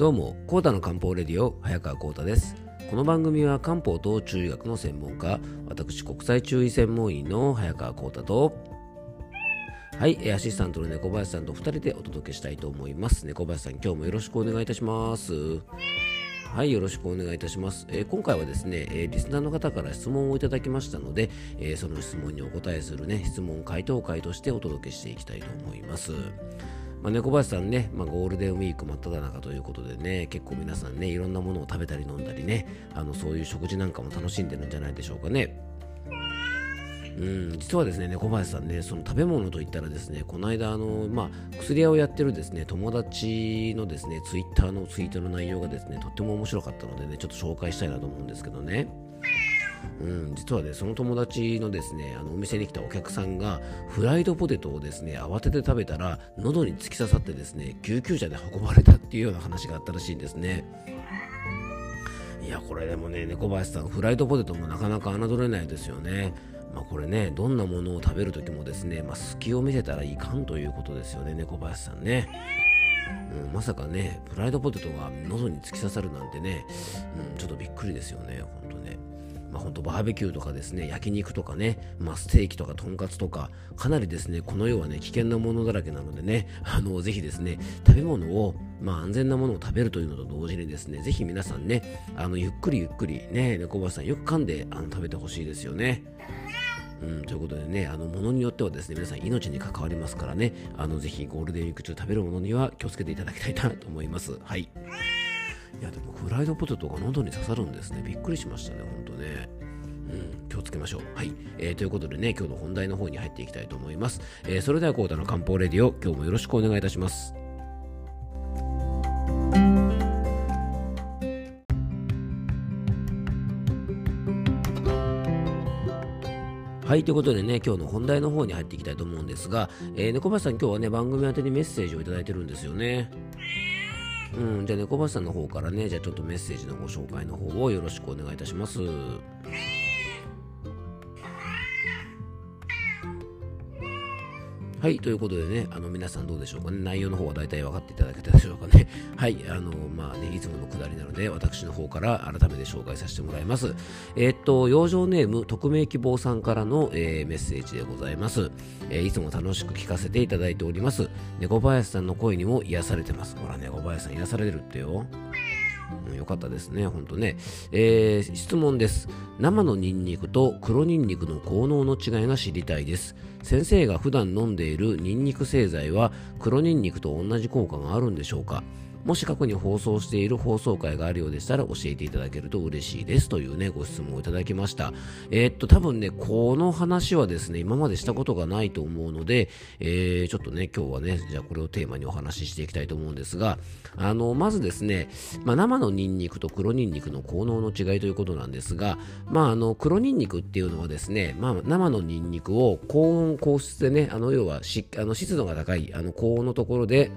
どうも、コータの漢方レディオ、早川コータです。この番組は漢方と中医学の専門家、私、国際中医専門医の早川コータと、はい、アシスタントの猫林さんと2人でお届けしたいと思います。猫林さん、今日もよろしくお願いいたします。はい、よろしくお願いいたします。えー、今回はですね、えー、リスナーの方から質問をいただきましたので、えー、その質問にお答えするね、質問回答会としてお届けしていきたいと思います。まあ、猫林さんね、まあ、ゴールデンウィーク真っ只中ということでね、結構皆さんね、いろんなものを食べたり飲んだりね、あのそういう食事なんかも楽しんでるんじゃないでしょうかね。うん、実はですね、猫林さんね、その食べ物といったらですね、この間、あの、まあ、薬屋をやってるですね、友達のですね、ツイッターのツイートの内容がですね、とっても面白かったのでね、ちょっと紹介したいなと思うんですけどね。うん、実はね、その友達のですね、あのお店に来たお客さんが、フライドポテトをですね、慌てて食べたら、喉に突き刺さってですね、救急車で運ばれたっていうような話があったらしいんですね。いや、これでもね、猫林さん、フライドポテトもなかなか侮れないですよね。まあ、これね、どんなものを食べるときもですね、まあ、隙を見せたらいかんということですよね、猫林さんね。うん、まさかね、フライドポテトが喉に突き刺さるなんてね、うん、ちょっとびっくりですよね、ほんとね。まあ、ほんとバーベキューとかですね、焼肉とかね、まあ、ステーキとかとんかつとか、かなりですね、この世はね、危険なものだらけなのでね、あの、ぜひですね、食べ物を、まあ、安全なものを食べるというのと同時にですね、ぜひ皆さんね、あの、ゆっくりゆっくりね、猫林さんよく噛んであの食べてほしいですよね。うん、ということでね、あの、ものによってはですね、皆さん命に関わりますからね、あの、ぜひゴールデンウィーク中食べるものには気をつけていただきたいなと思います。はい。いや、でもフライドポテトが喉に刺さるんですね。びっくりしましたね、ほんとね。うん、気をつけましょう。はい、えー。ということでね、今日の本題の方に入っていきたいと思います。えー、それでは、コータの漢方レディオ、今日もよろしくお願いいたします。はい、ということでね、今日の本題の方に入っていきたいと思うんですが、えー、猫林さん、今日はね、番組宛てにメッセージをいただいてるんですよね。うん、じゃあ猫橋さんの方からね、じゃあちょっとメッセージのご紹介の方をよろしくお願いいたします。はい、ということでね、あの皆さんどうでしょうかね、内容の方は大体分かっていただけたでしょうかね。はい、あの、まあね、いつものくだりなので、私の方から改めて紹介させてもらいます。えー、っと、養生ネーム、匿名希望さんからの、えー、メッセージでございます、えー、いつも楽しく聞かせていただいております。猫林さんの声にも癒されてます。ほら、猫林さん癒されるってよ。うん、よかったですね、ほんとね。えー、質問です。生のニンニクと黒ニンニクの効能の違いが知りたいです。先生が普段飲んでいるニンニク製剤は黒ニンニクと同じ効果があるんでしょうか？もし過去に放送している放送回があるようでしたら教えていただけると嬉しいですというね、ご質問をいただきました。えー、っと、多分ね、この話はですね、今までしたことがないと思うので、えー、ちょっとね、今日はね、じゃあこれをテーマにお話ししていきたいと思うんですが、あの、まずですね、まあ、生のニンニクと黒ニンニクの効能の違いということなんですが、まあ、あの、黒ニンニクっていうのはですね、まあ、生のニンニクを高温高湿でね、あの、要はしあの湿度が高い、あの、高温のところで、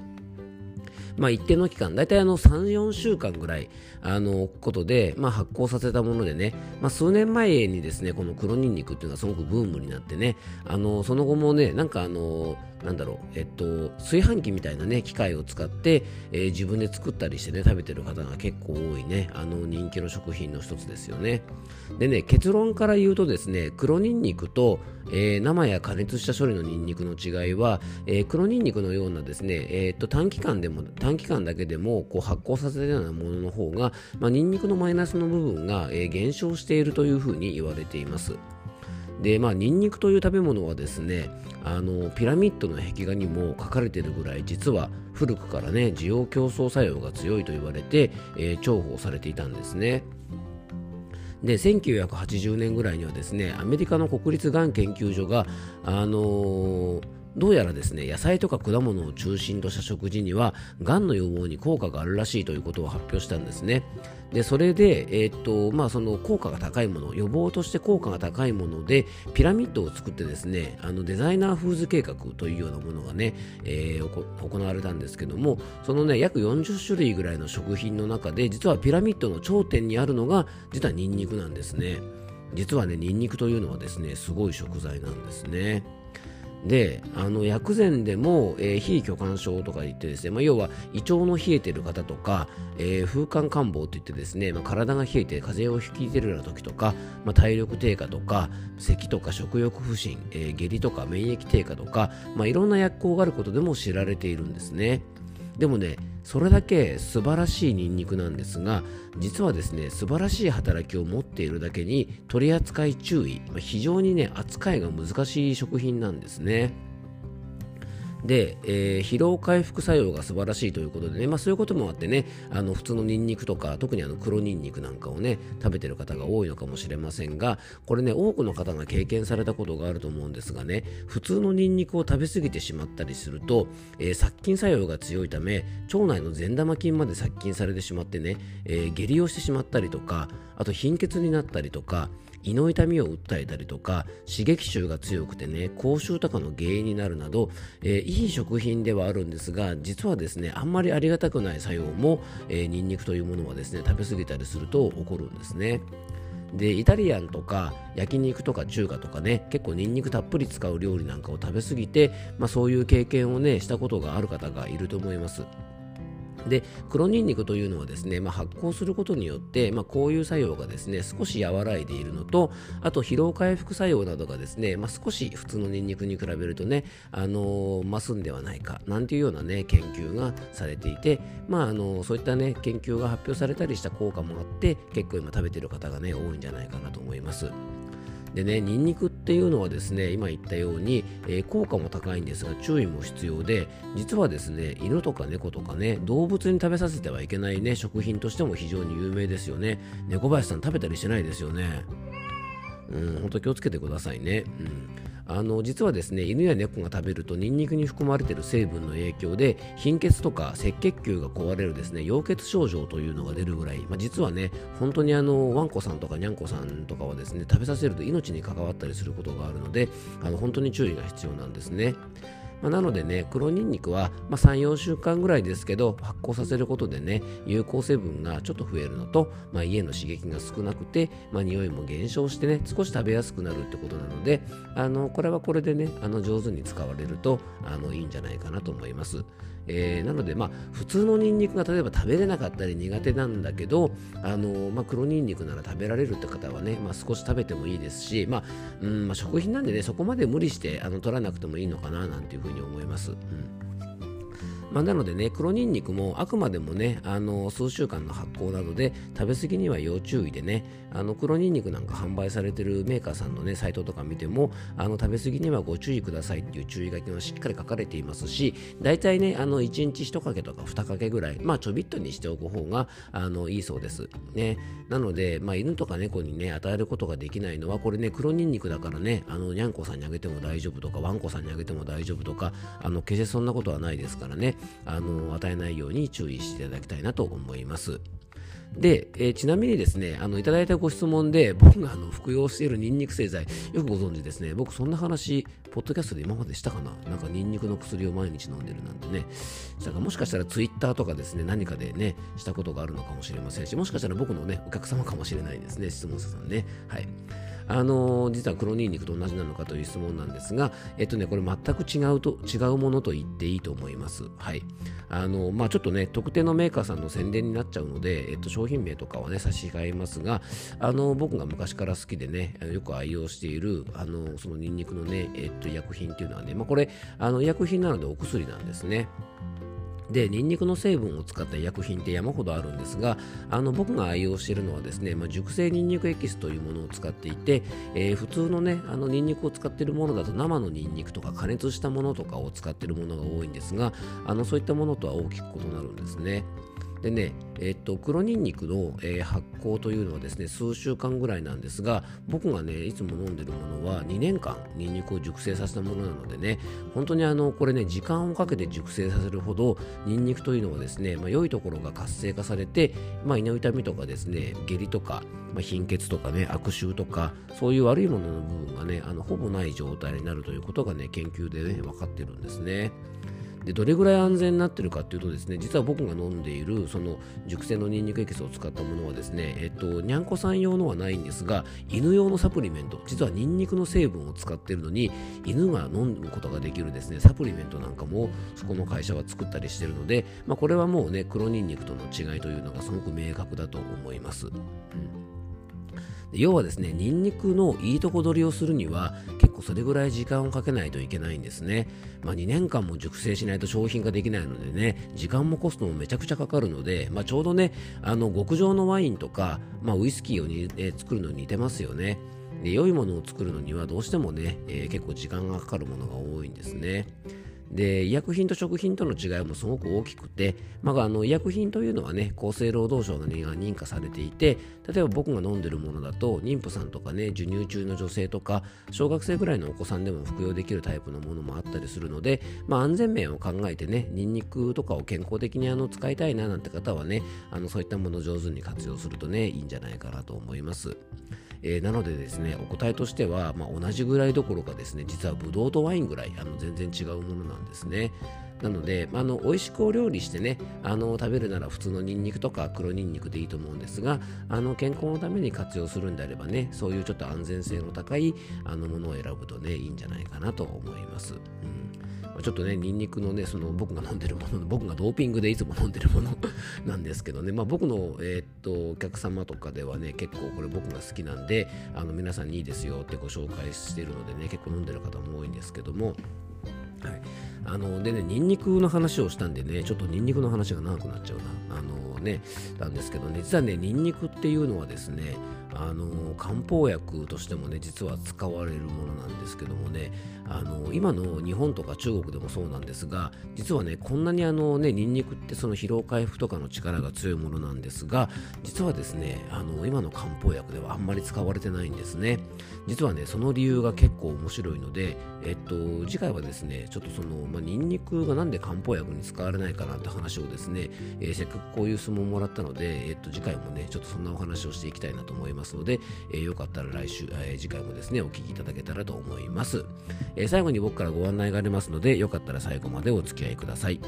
まあ、一定の期間、大体あの3、4週間ぐらい、あの、ことで、まあ、発酵させたものでね、まあ、数年前にですね、この黒ニンニクっていうのはすごくブームになってね、あの、その後もね、なんかあの、なんだろう、えっと、炊飯器みたいなね、機械を使って、えー、自分で作ったりしてね、食べてる方が結構多いね、あの人気の食品の一つですよね。でね、結論から言うとですね、黒ニンニクと、えー、生や加熱した処理のニンニクの違いは、えー、黒ニンニクのようなですね、えー、っと短期間でも、短期間だけでもこう発酵させたようなものの方が、まあ、ニンニクのマイナスの部分が、え減少しているというふうに言われています。でまあニンニクという食べ物はですねあのピラミッドの壁画にも書かれているぐらい実は古くからね需要競争作用が強いと言われて、えー、重宝されていたんですね。で1980年ぐらいにはですねアメリカの国立がん研究所が、あのーどうやらですね、野菜とか果物を中心とした食事には、がんの予防に効果があるらしいということを発表したんですね。で、それで、えー、っと、まあ、その効果が高いもの、予防として効果が高いもので、ピラミッドを作ってですね、あのデザイナーフーズ計画というようなものがね、えー、行われたんですけども、そのね、約40種類ぐらいの食品の中で、実はピラミッドの頂点にあるのが、実はニンニクなんですね。実はね、ニンニクというのはですね、すごい食材なんですね。であの薬膳でも、えー、非虚感症とか言ってですね、まあ、要は胃腸の冷えてる方とか、えー、風寒感冒といってですね、まあ、体が冷えて風邪をひいてるような時とか、まあ、体力低下とか咳とか食欲不振、えー、下痢とか免疫低下とか、まあ、いろんな薬効があることでも知られているんですね。でもねそれだけ素晴らしいニンニクなんですが実はですね素晴らしい働きを持っているだけに取り扱い注意非常にね扱いが難しい食品なんですね。で、えー、疲労回復作用が素晴らしいということでね、まあ、そういうこともあってねあの普通のニンニクとか特にあの黒ニンニクなんかをね食べてる方が多いのかもしれませんがこれね多くの方が経験されたことがあると思うんですがね普通のニンニクを食べ過ぎてしまったりすると、えー、殺菌作用が強いため腸内の善玉菌まで殺菌されてしまってね、えー、下痢をしてしまったりとかあと貧血になったりとか胃の痛みを訴えたりとか刺激臭が強くてね口臭とかの原因になるなど、えー、いい食品ではあるんですが実はですねあんまりありがたくない作用も、えー、ニンニクというものはですね食べ過ぎたりすると起こるんですね。でイタリアンとか焼肉とか中華とかね結構ニンニクたっぷり使う料理なんかを食べ過ぎて、まあ、そういう経験をねしたことがある方がいると思います。で黒ニンニクというのはですね、まあ、発酵することによって、まあ、こういう作用がですね少し和らいでいるのとあと疲労回復作用などがですね、まあ、少し普通のニンニクに比べるとね、あのー、増すんではないかなんていうようなね研究がされていて、まああのー、そういったね研究が発表されたりした効果もあって結構今食べてる方がね多いんじゃないかなと思います。でね、ニンニクっていうのはですね、今言ったように、えー、効果も高いんですが、注意も必要で、実はですね、犬とか猫とかね、動物に食べさせてはいけないね、食品としても非常に有名ですよね。猫林さん食べたりしてないですよね。うん、本当気をつけてくださいね。うんあの実はですね犬や猫が食べるとニンニクに含まれている成分の影響で貧血とか赤血球が壊れるですね溶血症状というのが出るぐらい、まあ、実はね本当にあのワンコさんとかニャンコさんとかはですね食べさせると命に関わったりすることがあるのであの本当に注意が必要なんですね。まあ、なのでね、黒にんにくは、まあ、3、4週間ぐらいですけど、発酵させることでね、有効成分がちょっと増えるのと、まあ、家の刺激が少なくて、まあ、匂いも減少してね、少し食べやすくなるってことなので、あのこれはこれでね、あの上手に使われるとあのいいんじゃないかなと思います。えー、なので、まあ、普通のニンニクが例えば食べれなかったり苦手なんだけど、あのまあ、黒ニンニクなら食べられるって方はね、まあ、少し食べてもいいですし、まあうんまあ、食品なんでねそこまで無理してあの取らなくてもいいのかななんていうふうに思います。うんまあ、なのでね、黒ニンニクもあくまでもね、あの数週間の発酵などで食べ過ぎには要注意でね、あの黒ニンニクなんか販売されてるメーカーさんのね、サイトとか見ても、あの食べ過ぎにはご注意くださいっていう注意書きがしっかり書かれていますし、大体ね、あの1日1かけとか2かけぐらい、まあちょびっとにしておく方があのいいそうです。ね。なので、まあ、犬とか猫にね、与えることができないのは、これね、黒ニンニクだからね、あの、にゃんこさんにあげても大丈夫とか、ワンコさんにあげても大丈夫とか、あの、決してそんなことはないですからね、あの、与えないように注意していただきたいなと思います。で、えー、ちなみにですね、あのいただいたご質問で、僕があの服用しているニンニク製剤、よくご存知ですね、僕そんな話、ポッドキャストで今までしたかな？なんかニンニクの薬を毎日飲んでるなんてね、だかもしかしたらツイッターとかですね、何かでね、したことがあるのかもしれませんし、もしかしたら僕のね、お客様かもしれないですね、質問者さんね。はい。あの実は黒ニンニクと同じなのかという質問なんですが、えっとね、これ全く違うと、違うものと言っていいと思います。はい。あの、まあ、ちょっとね、特定のメーカーさんの宣伝になっちゃうので、えっと、商品名とかはね、差し控えますが、あの、僕が昔から好きでね、よく愛用している、あの、そのニンニクのね、えっと、薬品っていうのはね、まあ、これ、あの、医薬品なのでお薬なんですね。でニンニクの成分を使った薬品って山ほどあるんですがあの僕が愛用しているのはですね、まあ、熟成ニンニクエキスというものを使っていて、えー、普通のねあのニンニクを使っているものだと生のニンニクとか加熱したものとかを使っているものが多いんですがあのそういったものとは大きく異なるんですね。でね、えっと、黒ニンニクの、えー、発酵というのはですね、数週間ぐらいなんですが、僕がね、いつも飲んでるものは2年間ニンニクを熟成させたものなのでね、本当にあの、これね、時間をかけて熟成させるほど、ニンニクというのはですね、まあ、良いところが活性化されて、まあ、胃の痛みとかですね、下痢とか、まあ、貧血とかね、悪臭とか、そういう悪いものの部分がね、あのほぼない状態になるということがね、研究でね、分かってるんですね。でどれぐらい安全になってるかっていうとですね実は僕が飲んでいるその熟成のニンニクエキスを使ったものはですねえっとにゃんこさん用のはないんですが犬用のサプリメント実はニンニクの成分を使っているのに犬が飲むことができるですねサプリメントなんかもそこの会社は作ったりしているので、まあ、これはもうね黒ニンニクとの違いというのがすごく明確だと思います。うん要はですね、ニンニクのいいとこ取りをするには結構それぐらい時間をかけないといけないんですね。まあ、2年間も熟成しないと商品化できないのでね、時間もコストもめちゃくちゃかかるので、まあ、ちょうどね、あの極上のワインとか、まあ、ウイスキーをに、え、作るのに似てますよね。で良いものを作るのにはどうしてもね、えー、結構時間がかかるものが多いんですね。で医薬品と食品との違いもすごく大きくて、まあ、あの医薬品というのはね厚生労働省が認可されていて例えば僕が飲んでるものだと妊婦さんとかね授乳中の女性とか小学生ぐらいのお子さんでも服用できるタイプのものもあったりするので、まあ、安全面を考えてねニンニクとかを健康的にあの使いたいななんて方はねあのそういったものを上手に活用するとねいいんじゃないかなと思います。えー、なのでですねお答えとしては、まあ、同じぐらいどころかですね実はブドウとワインぐらいあの全然違うものなんですね。なので、あの美味しくお料理してねあの食べるなら普通のニンニクとか黒ニンニクでいいと思うんですがあの健康のために活用するんであればねそういうちょっと安全性の高いあのものを選ぶとねいいんじゃないかなと思います。うんちょっとね、ニンニクのね、その僕が飲んでるもの、僕がドーピングでいつも飲んでるもの なんですけどね、まあ僕の、えー、っと、お客様とかではね、結構これ僕が好きなんで、あの皆さんにいいですよってご紹介してるのでね、結構飲んでる方も多いんですけども、はい。あの、でね、ニンニクの話をしたんでね、ちょっとニンニクの話が長くなっちゃうな。あのね、なんですけどね、実はね、ニンニクっていうのはですね、あの漢方薬としてもね実は使われるものなんですけどもねあの今の日本とか中国でもそうなんですが実はねこんなにあのねニンニクってその疲労回復とかの力が強いものなんですが実はですねあの今の漢方薬ではあんまり使われてないんですね。実はねその理由が結構面白いのでえっと次回はですねちょっとその、まあ、ニンニクがなんで漢方薬に使われないかなって話をですね、えー、せっかくこういう質問をもらったので、えっと、次回もねちょっとそんなお話をしていきたいなと思います。ますので、えー、よかったら来週、えー、次回もですねお聞きいただけたらと思います、えー、最後に僕からご案内がありますのでよかったら最後までお付き合いください。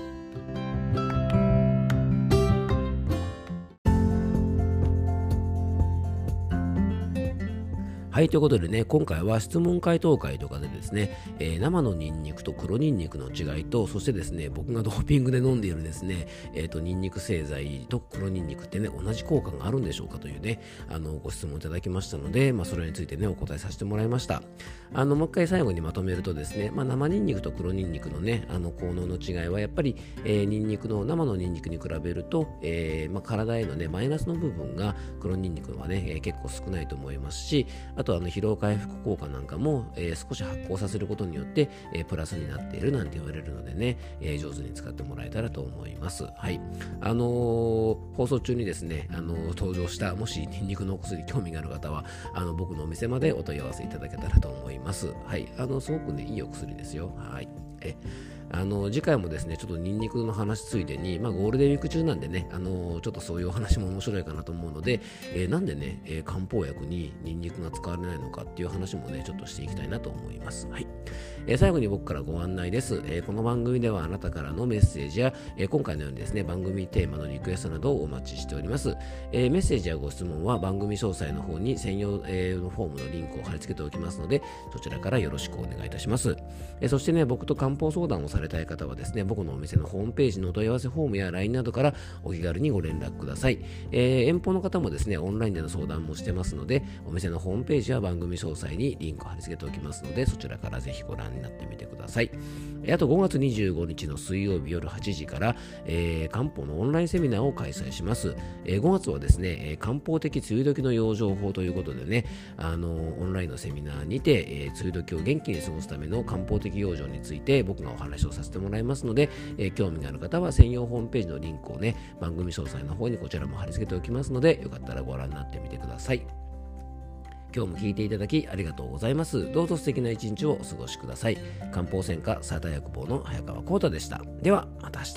はい、ということでね、今回は質問回答会とかでですね、えー、生のニンニクと黒ニンニクの違いと、そしてですね、僕がドーピングで飲んでいるですね、えっ、ー、と、ニンニク製剤と黒ニンニクってね、同じ効果があるんでしょうかというね、あの、ご質問いただきましたので、まあ、それについてね、お答えさせてもらいました。あの、もう一回最後にまとめるとですね、まあ、生ニンニクと黒ニンニクのね、あの、効能の違いは、やっぱり、えー、ニンニクの、生のニンニクに比べると、えー、まあ、体へのね、マイナスの部分が黒ニンニクはね、えー、結構少ないと思いますし、あと、あの、疲労回復効果なんかも、えー、少し発酵させることによって、えー、プラスになっているなんて言われるのでね、えー、上手に使ってもらえたらと思います。はい。あの放送中にですね、あの登場した、もしニンニクのお薬興味がある方は、あの僕のお店までお問い合わせいただけたらと思います。はい。あの、すごくね、いいお薬ですよ。はい。えあの次回もですねちょっとニンニクの話ついでに、まあ、ゴールデンウィーク中なんでねあのちょっとそういうお話も面白いかなと思うので、えー、なんでね、えー、漢方薬にニンニクが使われないのかっていう話もねちょっとしていきたいなと思います。はいえー、最後に僕からご案内です、えこの番組ではあなたからのメッセージや、え今回のようにですね番組テーマのリクエストなどをお待ちしております。えメッセージやご質問は番組詳細の方に専用、えのフォームのリンクを貼り付けておきますのでそちらからよろしくお願いいたします。えそしてね僕と漢方相談をされたい方はですね僕のお店のホームページのお問い合わせフォームや LINE などからお気軽にご連絡ください。えー、遠方の方もですね、オンラインでの相談もしてますので、お店のホームページや番組詳細にリンクを貼り付けておきますので、そちらからぜひご覧になってみてください。あと5月25日の水曜日夜8時から、えー、漢方のオンラインセミナーを開催します。えー、5月はですね、漢方的梅雨時の養生法ということでね、あのオンラインのセミナーにて、えー、梅雨時を元気に過ごすための漢方的養生について僕がお話をさせてもらいますので、えー、興味がある方は専用ホームページのリンクをね、番組詳細の方にこちらも貼り付けておきますので、よかったらご覧になってみてください。今日も聞いていただきありがとうございます。どうぞ素敵な一日をお過ごしください。漢方専科サーター薬房の早川幸太でした。では、また明日。